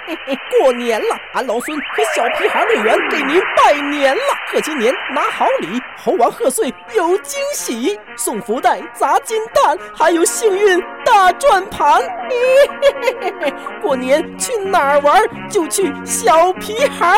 过年了，俺老孙和小屁孩队员给您拜年了。贺新年，拿好礼，猴王贺岁有惊喜，送福袋，砸金蛋，还有幸运大转盘。过年去哪儿玩？就去小屁孩。